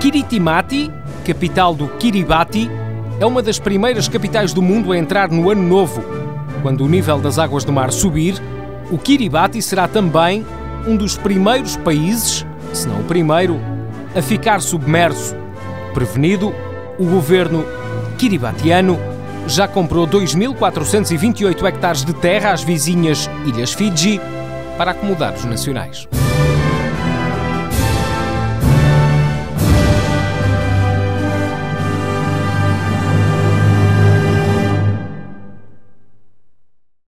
Kiritimati, capital do Kiribati, é uma das primeiras capitais do mundo a entrar no Ano Novo. Quando o nível das águas do mar subir, o Kiribati será também um dos primeiros países, se não o primeiro, a ficar submerso. Prevenido, o governo kiribatiano já comprou 2.428 hectares de terra às vizinhas Ilhas Fiji para acomodar os nacionais.